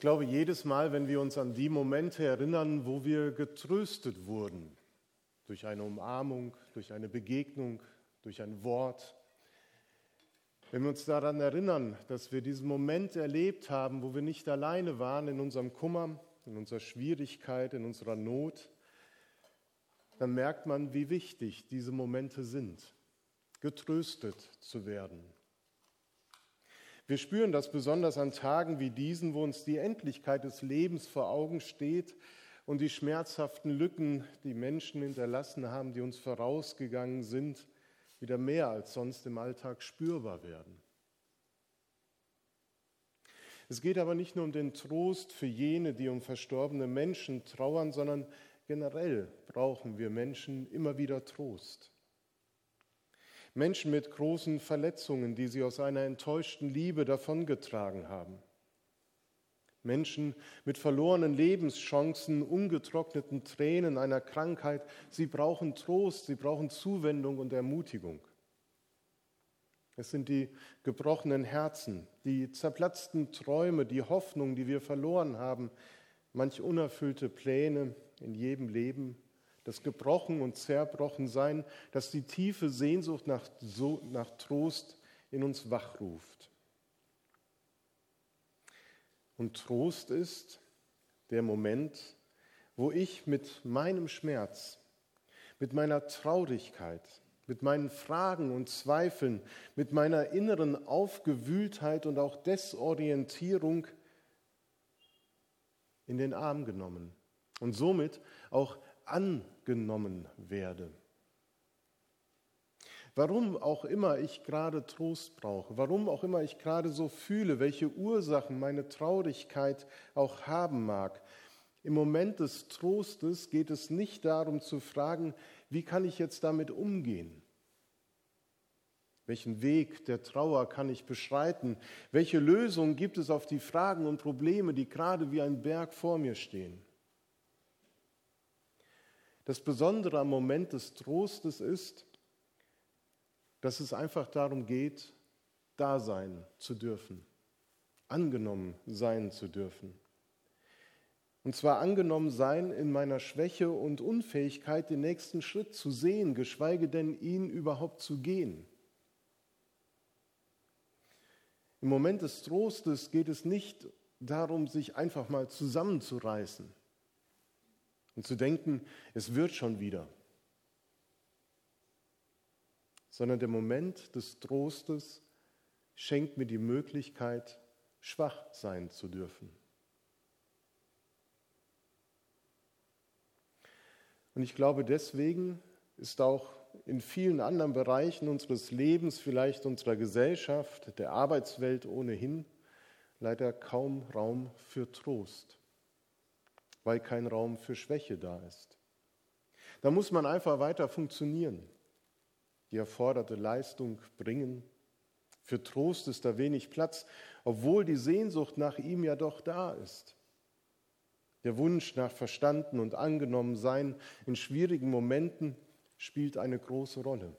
glaube, jedes Mal, wenn wir uns an die Momente erinnern, wo wir getröstet wurden, durch eine Umarmung, durch eine Begegnung, durch ein Wort, wenn wir uns daran erinnern, dass wir diesen Moment erlebt haben, wo wir nicht alleine waren in unserem Kummer, in unserer Schwierigkeit, in unserer Not, dann merkt man, wie wichtig diese Momente sind, getröstet zu werden. Wir spüren das besonders an Tagen wie diesen, wo uns die Endlichkeit des Lebens vor Augen steht und die schmerzhaften Lücken, die Menschen hinterlassen haben, die uns vorausgegangen sind, wieder mehr als sonst im Alltag spürbar werden. Es geht aber nicht nur um den Trost für jene, die um verstorbene Menschen trauern, sondern generell brauchen wir Menschen immer wieder Trost. Menschen mit großen Verletzungen, die sie aus einer enttäuschten Liebe davongetragen haben. Menschen mit verlorenen Lebenschancen, ungetrockneten Tränen einer Krankheit. Sie brauchen Trost, sie brauchen Zuwendung und Ermutigung. Es sind die gebrochenen Herzen, die zerplatzten Träume, die Hoffnung, die wir verloren haben, manch unerfüllte Pläne in jedem Leben das Gebrochen und Zerbrochen sein, dass die tiefe Sehnsucht nach, so, nach Trost in uns wachruft. Und Trost ist der Moment, wo ich mit meinem Schmerz, mit meiner Traurigkeit, mit meinen Fragen und Zweifeln, mit meiner inneren Aufgewühltheit und auch Desorientierung in den Arm genommen und somit auch angenommen werde. Warum auch immer ich gerade Trost brauche, warum auch immer ich gerade so fühle, welche Ursachen meine Traurigkeit auch haben mag, im Moment des Trostes geht es nicht darum zu fragen, wie kann ich jetzt damit umgehen? Welchen Weg der Trauer kann ich beschreiten? Welche Lösungen gibt es auf die Fragen und Probleme, die gerade wie ein Berg vor mir stehen? Das Besondere am Moment des Trostes ist, dass es einfach darum geht, da sein zu dürfen, angenommen sein zu dürfen. Und zwar angenommen sein in meiner Schwäche und Unfähigkeit, den nächsten Schritt zu sehen, geschweige denn ihn überhaupt zu gehen. Im Moment des Trostes geht es nicht darum, sich einfach mal zusammenzureißen und zu denken, es wird schon wieder, sondern der Moment des Trostes schenkt mir die Möglichkeit, schwach sein zu dürfen. Und ich glaube, deswegen ist auch in vielen anderen Bereichen unseres Lebens, vielleicht unserer Gesellschaft, der Arbeitswelt ohnehin, leider kaum Raum für Trost weil kein Raum für Schwäche da ist. Da muss man einfach weiter funktionieren, die erforderte Leistung bringen. Für Trost ist da wenig Platz, obwohl die Sehnsucht nach ihm ja doch da ist. Der Wunsch nach verstanden und angenommen sein in schwierigen Momenten spielt eine große Rolle.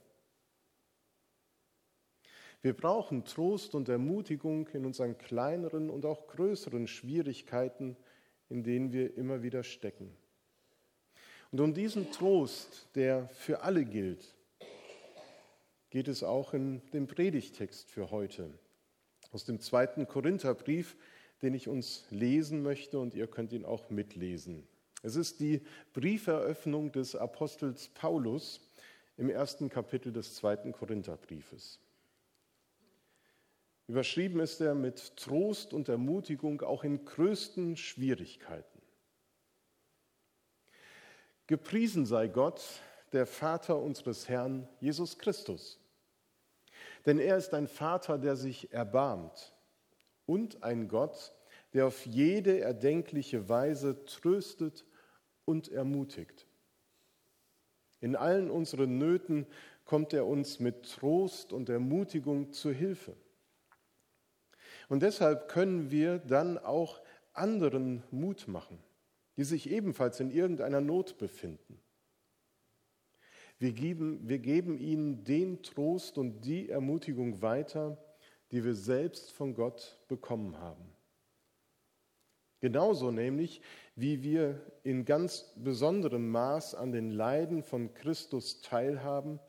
Wir brauchen Trost und Ermutigung in unseren kleineren und auch größeren Schwierigkeiten, in denen wir immer wieder stecken. Und um diesen Trost, der für alle gilt, geht es auch in dem Predigtext für heute. Aus dem zweiten Korintherbrief, den ich uns lesen möchte und ihr könnt ihn auch mitlesen. Es ist die Brieferöffnung des Apostels Paulus im ersten Kapitel des zweiten Korintherbriefes. Überschrieben ist er mit Trost und Ermutigung auch in größten Schwierigkeiten. Gepriesen sei Gott, der Vater unseres Herrn Jesus Christus. Denn er ist ein Vater, der sich erbarmt und ein Gott, der auf jede erdenkliche Weise tröstet und ermutigt. In allen unseren Nöten kommt er uns mit Trost und Ermutigung zu Hilfe. Und deshalb können wir dann auch anderen Mut machen, die sich ebenfalls in irgendeiner Not befinden. Wir geben, wir geben ihnen den Trost und die Ermutigung weiter, die wir selbst von Gott bekommen haben. Genauso nämlich, wie wir in ganz besonderem Maß an den Leiden von Christus teilhaben,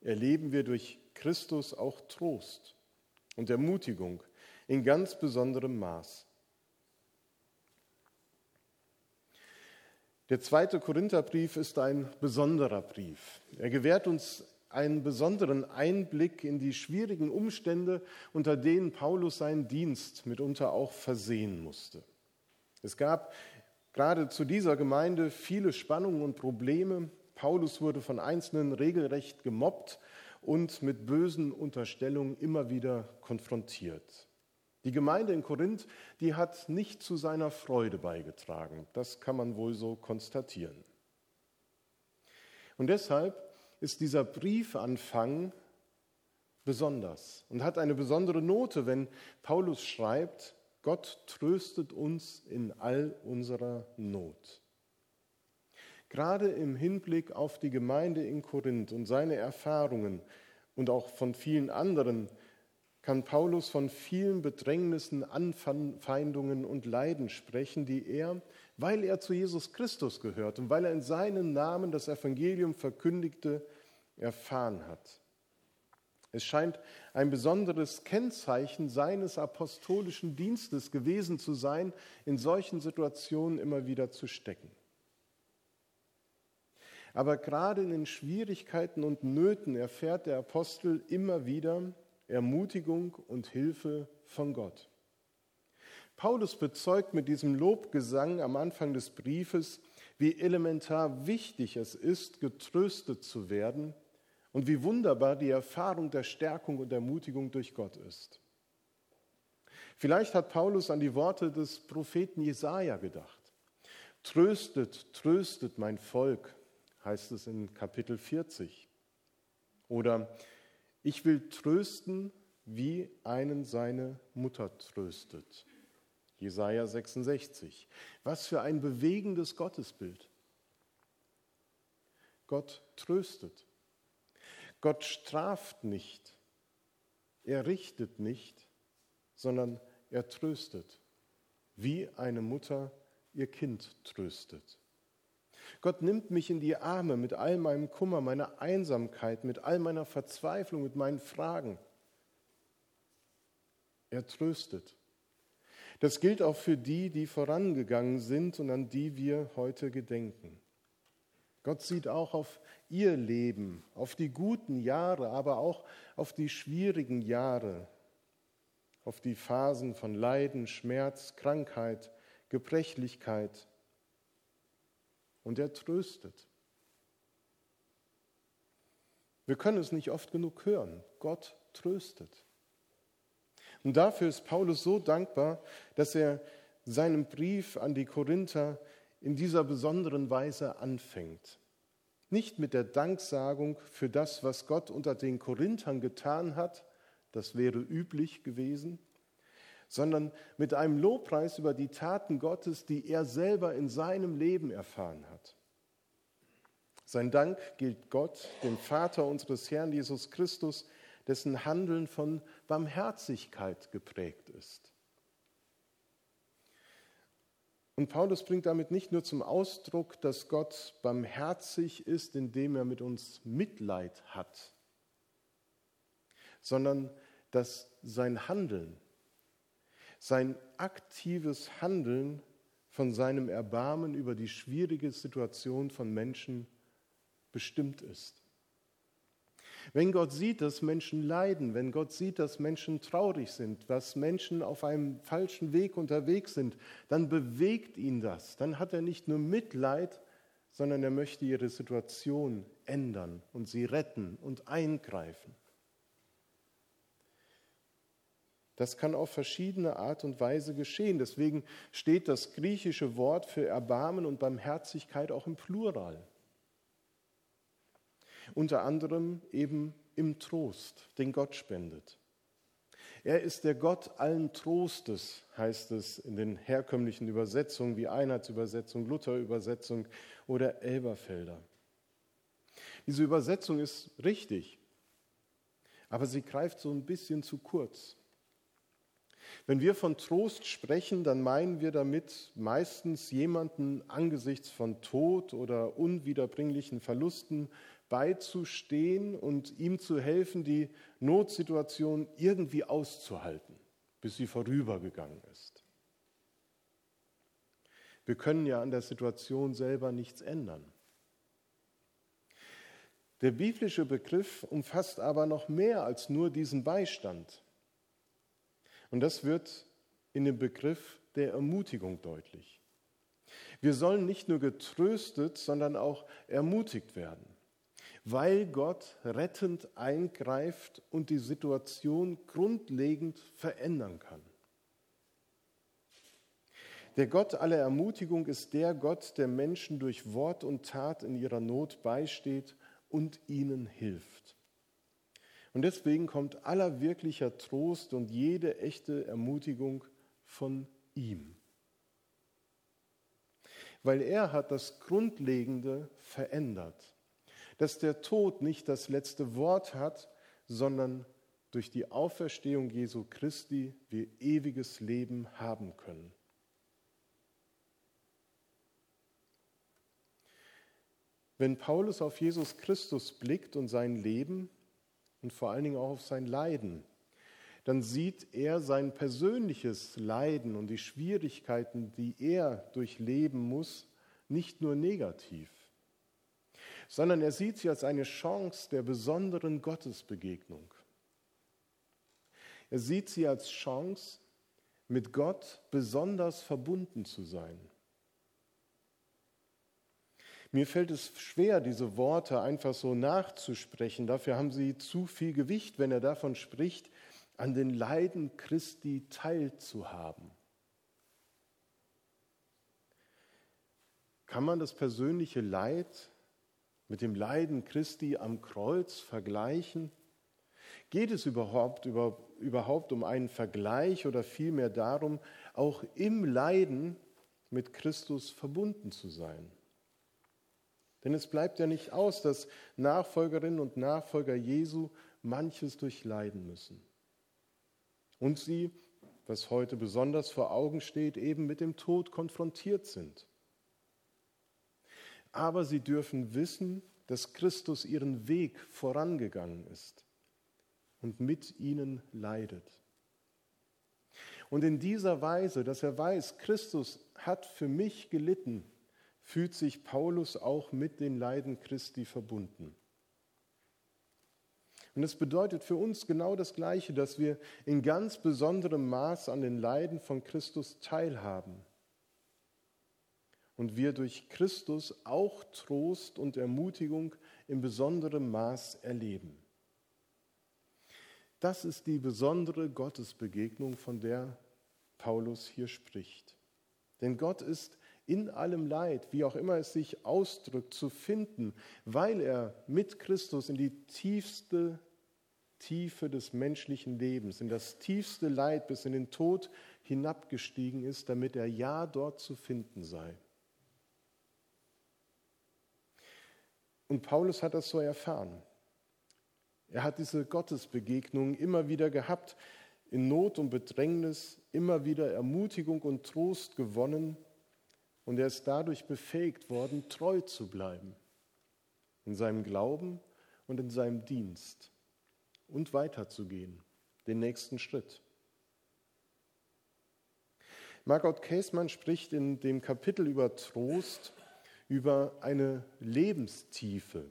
erleben wir durch Christus auch Trost und Ermutigung in ganz besonderem Maß. Der zweite Korintherbrief ist ein besonderer Brief. Er gewährt uns einen besonderen Einblick in die schwierigen Umstände, unter denen Paulus seinen Dienst mitunter auch versehen musste. Es gab gerade zu dieser Gemeinde viele Spannungen und Probleme. Paulus wurde von Einzelnen regelrecht gemobbt und mit bösen Unterstellungen immer wieder konfrontiert. Die Gemeinde in Korinth, die hat nicht zu seiner Freude beigetragen. Das kann man wohl so konstatieren. Und deshalb ist dieser Briefanfang besonders und hat eine besondere Note, wenn Paulus schreibt, Gott tröstet uns in all unserer Not. Gerade im Hinblick auf die Gemeinde in Korinth und seine Erfahrungen und auch von vielen anderen kann Paulus von vielen Bedrängnissen, Anfeindungen und Leiden sprechen, die er, weil er zu Jesus Christus gehört und weil er in seinem Namen das Evangelium verkündigte, erfahren hat. Es scheint ein besonderes Kennzeichen seines apostolischen Dienstes gewesen zu sein, in solchen Situationen immer wieder zu stecken. Aber gerade in den Schwierigkeiten und Nöten erfährt der Apostel immer wieder Ermutigung und Hilfe von Gott. Paulus bezeugt mit diesem Lobgesang am Anfang des Briefes, wie elementar wichtig es ist, getröstet zu werden und wie wunderbar die Erfahrung der Stärkung und Ermutigung durch Gott ist. Vielleicht hat Paulus an die Worte des Propheten Jesaja gedacht. Tröstet, tröstet mein Volk, heißt es in Kapitel 40. Oder ich will trösten, wie einen seine Mutter tröstet. Jesaja 66. Was für ein bewegendes Gottesbild. Gott tröstet. Gott straft nicht, er richtet nicht, sondern er tröstet, wie eine Mutter ihr Kind tröstet. Gott nimmt mich in die Arme mit all meinem Kummer, meiner Einsamkeit, mit all meiner Verzweiflung, mit meinen Fragen. Er tröstet. Das gilt auch für die, die vorangegangen sind und an die wir heute gedenken. Gott sieht auch auf ihr Leben, auf die guten Jahre, aber auch auf die schwierigen Jahre, auf die Phasen von Leiden, Schmerz, Krankheit, Gebrechlichkeit. Und er tröstet. Wir können es nicht oft genug hören. Gott tröstet. Und dafür ist Paulus so dankbar, dass er seinen Brief an die Korinther in dieser besonderen Weise anfängt. Nicht mit der Danksagung für das, was Gott unter den Korinthern getan hat, das wäre üblich gewesen, sondern mit einem Lobpreis über die Taten Gottes, die er selber in seinem Leben erfahren hat. Sein Dank gilt Gott, dem Vater unseres Herrn Jesus Christus, dessen Handeln von Barmherzigkeit geprägt ist. Und Paulus bringt damit nicht nur zum Ausdruck, dass Gott barmherzig ist, indem er mit uns Mitleid hat, sondern dass sein Handeln, sein aktives Handeln von seinem Erbarmen über die schwierige Situation von Menschen bestimmt ist. Wenn Gott sieht, dass Menschen leiden, wenn Gott sieht, dass Menschen traurig sind, dass Menschen auf einem falschen Weg unterwegs sind, dann bewegt ihn das. Dann hat er nicht nur Mitleid, sondern er möchte ihre Situation ändern und sie retten und eingreifen. Das kann auf verschiedene Art und Weise geschehen. Deswegen steht das griechische Wort für Erbarmen und Barmherzigkeit auch im Plural unter anderem eben im Trost, den Gott spendet. Er ist der Gott allen Trostes, heißt es in den herkömmlichen Übersetzungen wie Einheitsübersetzung, Lutherübersetzung oder Elberfelder. Diese Übersetzung ist richtig, aber sie greift so ein bisschen zu kurz. Wenn wir von Trost sprechen, dann meinen wir damit meistens jemanden angesichts von Tod oder unwiederbringlichen Verlusten beizustehen und ihm zu helfen, die Notsituation irgendwie auszuhalten, bis sie vorübergegangen ist. Wir können ja an der Situation selber nichts ändern. Der biblische Begriff umfasst aber noch mehr als nur diesen Beistand. Und das wird in dem Begriff der Ermutigung deutlich. Wir sollen nicht nur getröstet, sondern auch ermutigt werden, weil Gott rettend eingreift und die Situation grundlegend verändern kann. Der Gott aller Ermutigung ist der Gott, der Menschen durch Wort und Tat in ihrer Not beisteht und ihnen hilft. Und deswegen kommt aller wirklicher Trost und jede echte Ermutigung von ihm. Weil er hat das Grundlegende verändert, dass der Tod nicht das letzte Wort hat, sondern durch die Auferstehung Jesu Christi wir ewiges Leben haben können. Wenn Paulus auf Jesus Christus blickt und sein Leben und vor allen Dingen auch auf sein Leiden, dann sieht er sein persönliches Leiden und die Schwierigkeiten, die er durchleben muss, nicht nur negativ, sondern er sieht sie als eine Chance der besonderen Gottesbegegnung. Er sieht sie als Chance, mit Gott besonders verbunden zu sein. Mir fällt es schwer, diese Worte einfach so nachzusprechen. Dafür haben sie zu viel Gewicht, wenn er davon spricht, an den Leiden Christi teilzuhaben. Kann man das persönliche Leid mit dem Leiden Christi am Kreuz vergleichen? Geht es überhaupt, über, überhaupt um einen Vergleich oder vielmehr darum, auch im Leiden mit Christus verbunden zu sein? Denn es bleibt ja nicht aus, dass Nachfolgerinnen und Nachfolger Jesu manches durchleiden müssen. Und sie, was heute besonders vor Augen steht, eben mit dem Tod konfrontiert sind. Aber sie dürfen wissen, dass Christus ihren Weg vorangegangen ist und mit ihnen leidet. Und in dieser Weise, dass er weiß, Christus hat für mich gelitten, fühlt sich Paulus auch mit den Leiden Christi verbunden. Und es bedeutet für uns genau das Gleiche, dass wir in ganz besonderem Maß an den Leiden von Christus teilhaben. Und wir durch Christus auch Trost und Ermutigung in besonderem Maß erleben. Das ist die besondere Gottesbegegnung, von der Paulus hier spricht. Denn Gott ist in allem Leid, wie auch immer es sich ausdrückt, zu finden, weil er mit Christus in die tiefste Tiefe des menschlichen Lebens, in das tiefste Leid bis in den Tod hinabgestiegen ist, damit er ja dort zu finden sei. Und Paulus hat das so erfahren. Er hat diese Gottesbegegnungen immer wieder gehabt, in Not und Bedrängnis immer wieder Ermutigung und Trost gewonnen und er ist dadurch befähigt worden, treu zu bleiben in seinem Glauben und in seinem Dienst und weiterzugehen, den nächsten Schritt. Margot Käßmann spricht in dem Kapitel über Trost über eine Lebenstiefe,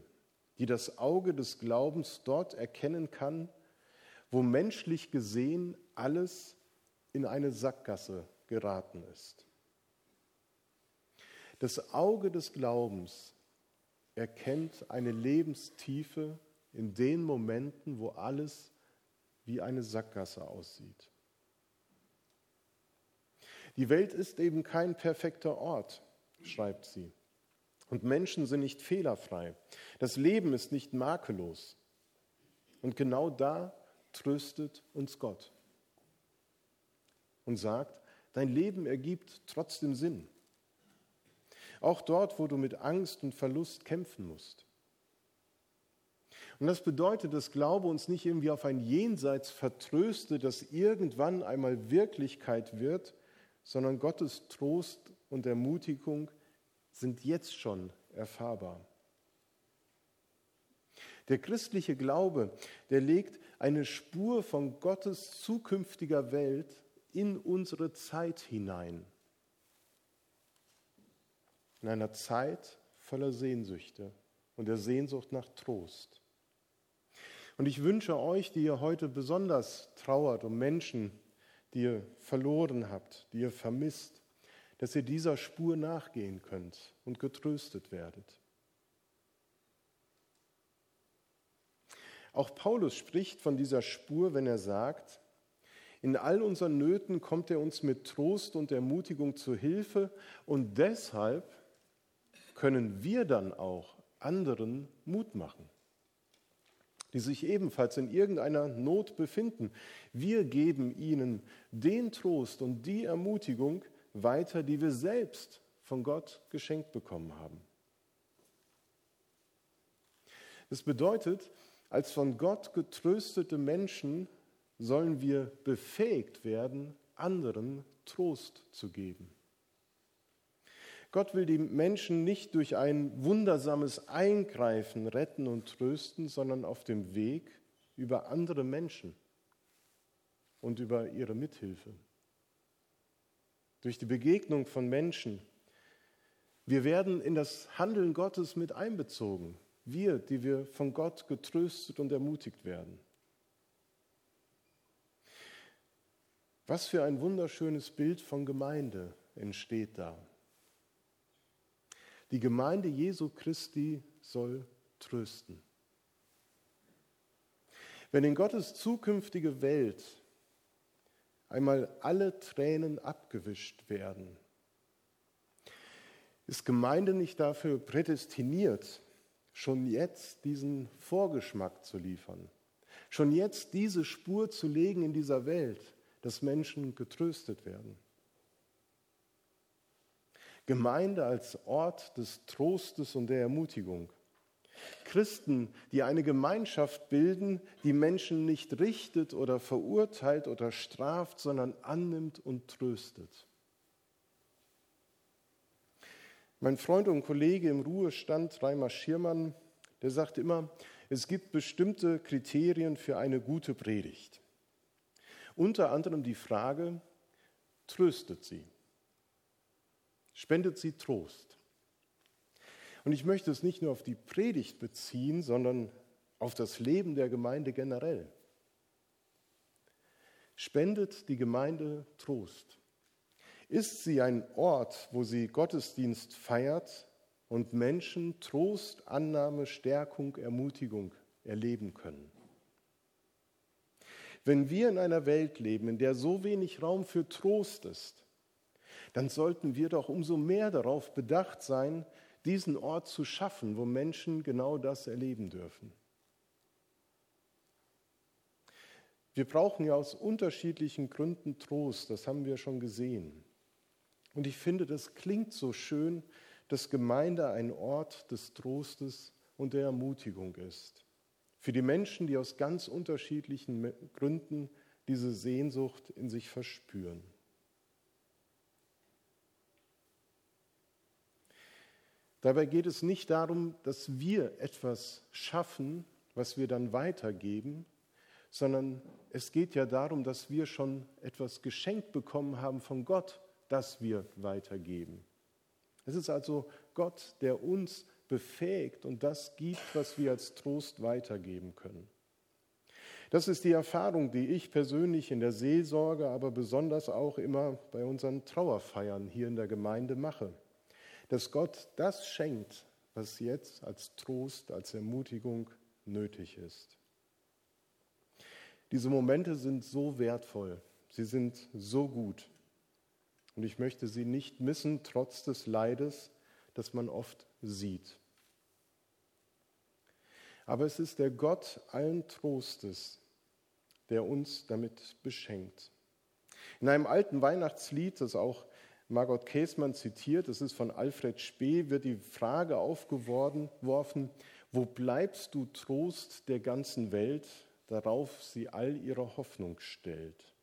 die das Auge des Glaubens dort erkennen kann, wo menschlich gesehen alles in eine Sackgasse geraten ist. Das Auge des Glaubens erkennt eine Lebenstiefe in den Momenten, wo alles wie eine Sackgasse aussieht. Die Welt ist eben kein perfekter Ort, schreibt sie. Und Menschen sind nicht fehlerfrei. Das Leben ist nicht makellos. Und genau da tröstet uns Gott und sagt, dein Leben ergibt trotzdem Sinn. Auch dort, wo du mit Angst und Verlust kämpfen musst. Und das bedeutet, dass Glaube uns nicht irgendwie auf ein Jenseits vertröstet, das irgendwann einmal Wirklichkeit wird, sondern Gottes Trost und Ermutigung sind jetzt schon erfahrbar. Der christliche Glaube, der legt eine Spur von Gottes zukünftiger Welt in unsere Zeit hinein. In einer Zeit voller Sehnsüchte und der Sehnsucht nach Trost. Und ich wünsche euch, die ihr heute besonders trauert um Menschen, die ihr verloren habt, die ihr vermisst, dass ihr dieser Spur nachgehen könnt und getröstet werdet. Auch Paulus spricht von dieser Spur, wenn er sagt, in all unseren Nöten kommt er uns mit Trost und Ermutigung zu Hilfe und deshalb können wir dann auch anderen Mut machen, die sich ebenfalls in irgendeiner Not befinden. Wir geben ihnen den Trost und die Ermutigung weiter, die wir selbst von Gott geschenkt bekommen haben. Das bedeutet, als von Gott getröstete Menschen sollen wir befähigt werden, anderen Trost zu geben. Gott will die Menschen nicht durch ein wundersames Eingreifen retten und trösten, sondern auf dem Weg über andere Menschen und über ihre Mithilfe. Durch die Begegnung von Menschen. Wir werden in das Handeln Gottes mit einbezogen. Wir, die wir von Gott getröstet und ermutigt werden. Was für ein wunderschönes Bild von Gemeinde entsteht da. Die Gemeinde Jesu Christi soll trösten. Wenn in Gottes zukünftige Welt einmal alle Tränen abgewischt werden, ist Gemeinde nicht dafür prädestiniert, schon jetzt diesen Vorgeschmack zu liefern, schon jetzt diese Spur zu legen in dieser Welt, dass Menschen getröstet werden. Gemeinde als Ort des Trostes und der Ermutigung. Christen, die eine Gemeinschaft bilden, die Menschen nicht richtet oder verurteilt oder straft, sondern annimmt und tröstet. Mein Freund und Kollege im Ruhestand, Reimer Schirmann, der sagt immer, es gibt bestimmte Kriterien für eine gute Predigt. Unter anderem die Frage, tröstet sie? Spendet sie Trost? Und ich möchte es nicht nur auf die Predigt beziehen, sondern auf das Leben der Gemeinde generell. Spendet die Gemeinde Trost? Ist sie ein Ort, wo sie Gottesdienst feiert und Menschen Trost, Annahme, Stärkung, Ermutigung erleben können? Wenn wir in einer Welt leben, in der so wenig Raum für Trost ist, dann sollten wir doch umso mehr darauf bedacht sein, diesen Ort zu schaffen, wo Menschen genau das erleben dürfen. Wir brauchen ja aus unterschiedlichen Gründen Trost, das haben wir schon gesehen. Und ich finde, das klingt so schön, dass Gemeinde ein Ort des Trostes und der Ermutigung ist. Für die Menschen, die aus ganz unterschiedlichen Gründen diese Sehnsucht in sich verspüren. Dabei geht es nicht darum, dass wir etwas schaffen, was wir dann weitergeben, sondern es geht ja darum, dass wir schon etwas geschenkt bekommen haben von Gott, das wir weitergeben. Es ist also Gott, der uns befähigt und das gibt, was wir als Trost weitergeben können. Das ist die Erfahrung, die ich persönlich in der Seelsorge, aber besonders auch immer bei unseren Trauerfeiern hier in der Gemeinde mache. Dass Gott das schenkt, was jetzt als Trost, als Ermutigung nötig ist. Diese Momente sind so wertvoll, sie sind so gut. Und ich möchte sie nicht missen, trotz des Leides, das man oft sieht. Aber es ist der Gott allen Trostes, der uns damit beschenkt. In einem alten Weihnachtslied, das auch Margot Käßmann zitiert, das ist von Alfred Spee, wird die Frage aufgeworfen, Wo bleibst du Trost der ganzen Welt, darauf sie all ihre Hoffnung stellt?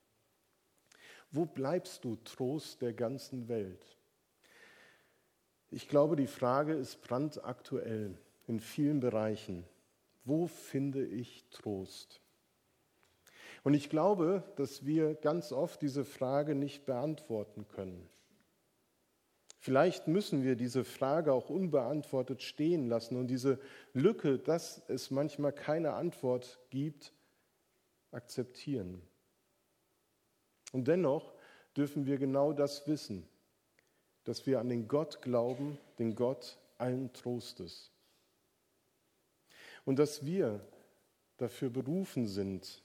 Wo bleibst du Trost der ganzen Welt? Ich glaube, die Frage ist brandaktuell in vielen Bereichen. Wo finde ich Trost? Und ich glaube, dass wir ganz oft diese Frage nicht beantworten können. Vielleicht müssen wir diese Frage auch unbeantwortet stehen lassen und diese Lücke, dass es manchmal keine Antwort gibt, akzeptieren. Und dennoch dürfen wir genau das wissen, dass wir an den Gott glauben, den Gott allen Trostes. Und dass wir dafür berufen sind,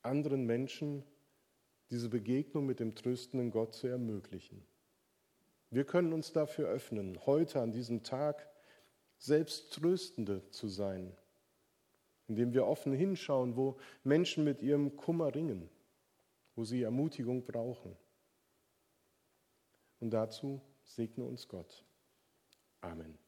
anderen Menschen diese Begegnung mit dem tröstenden Gott zu ermöglichen. Wir können uns dafür öffnen, heute an diesem Tag selbst Tröstende zu sein, indem wir offen hinschauen, wo Menschen mit ihrem Kummer ringen, wo sie Ermutigung brauchen. Und dazu segne uns Gott. Amen.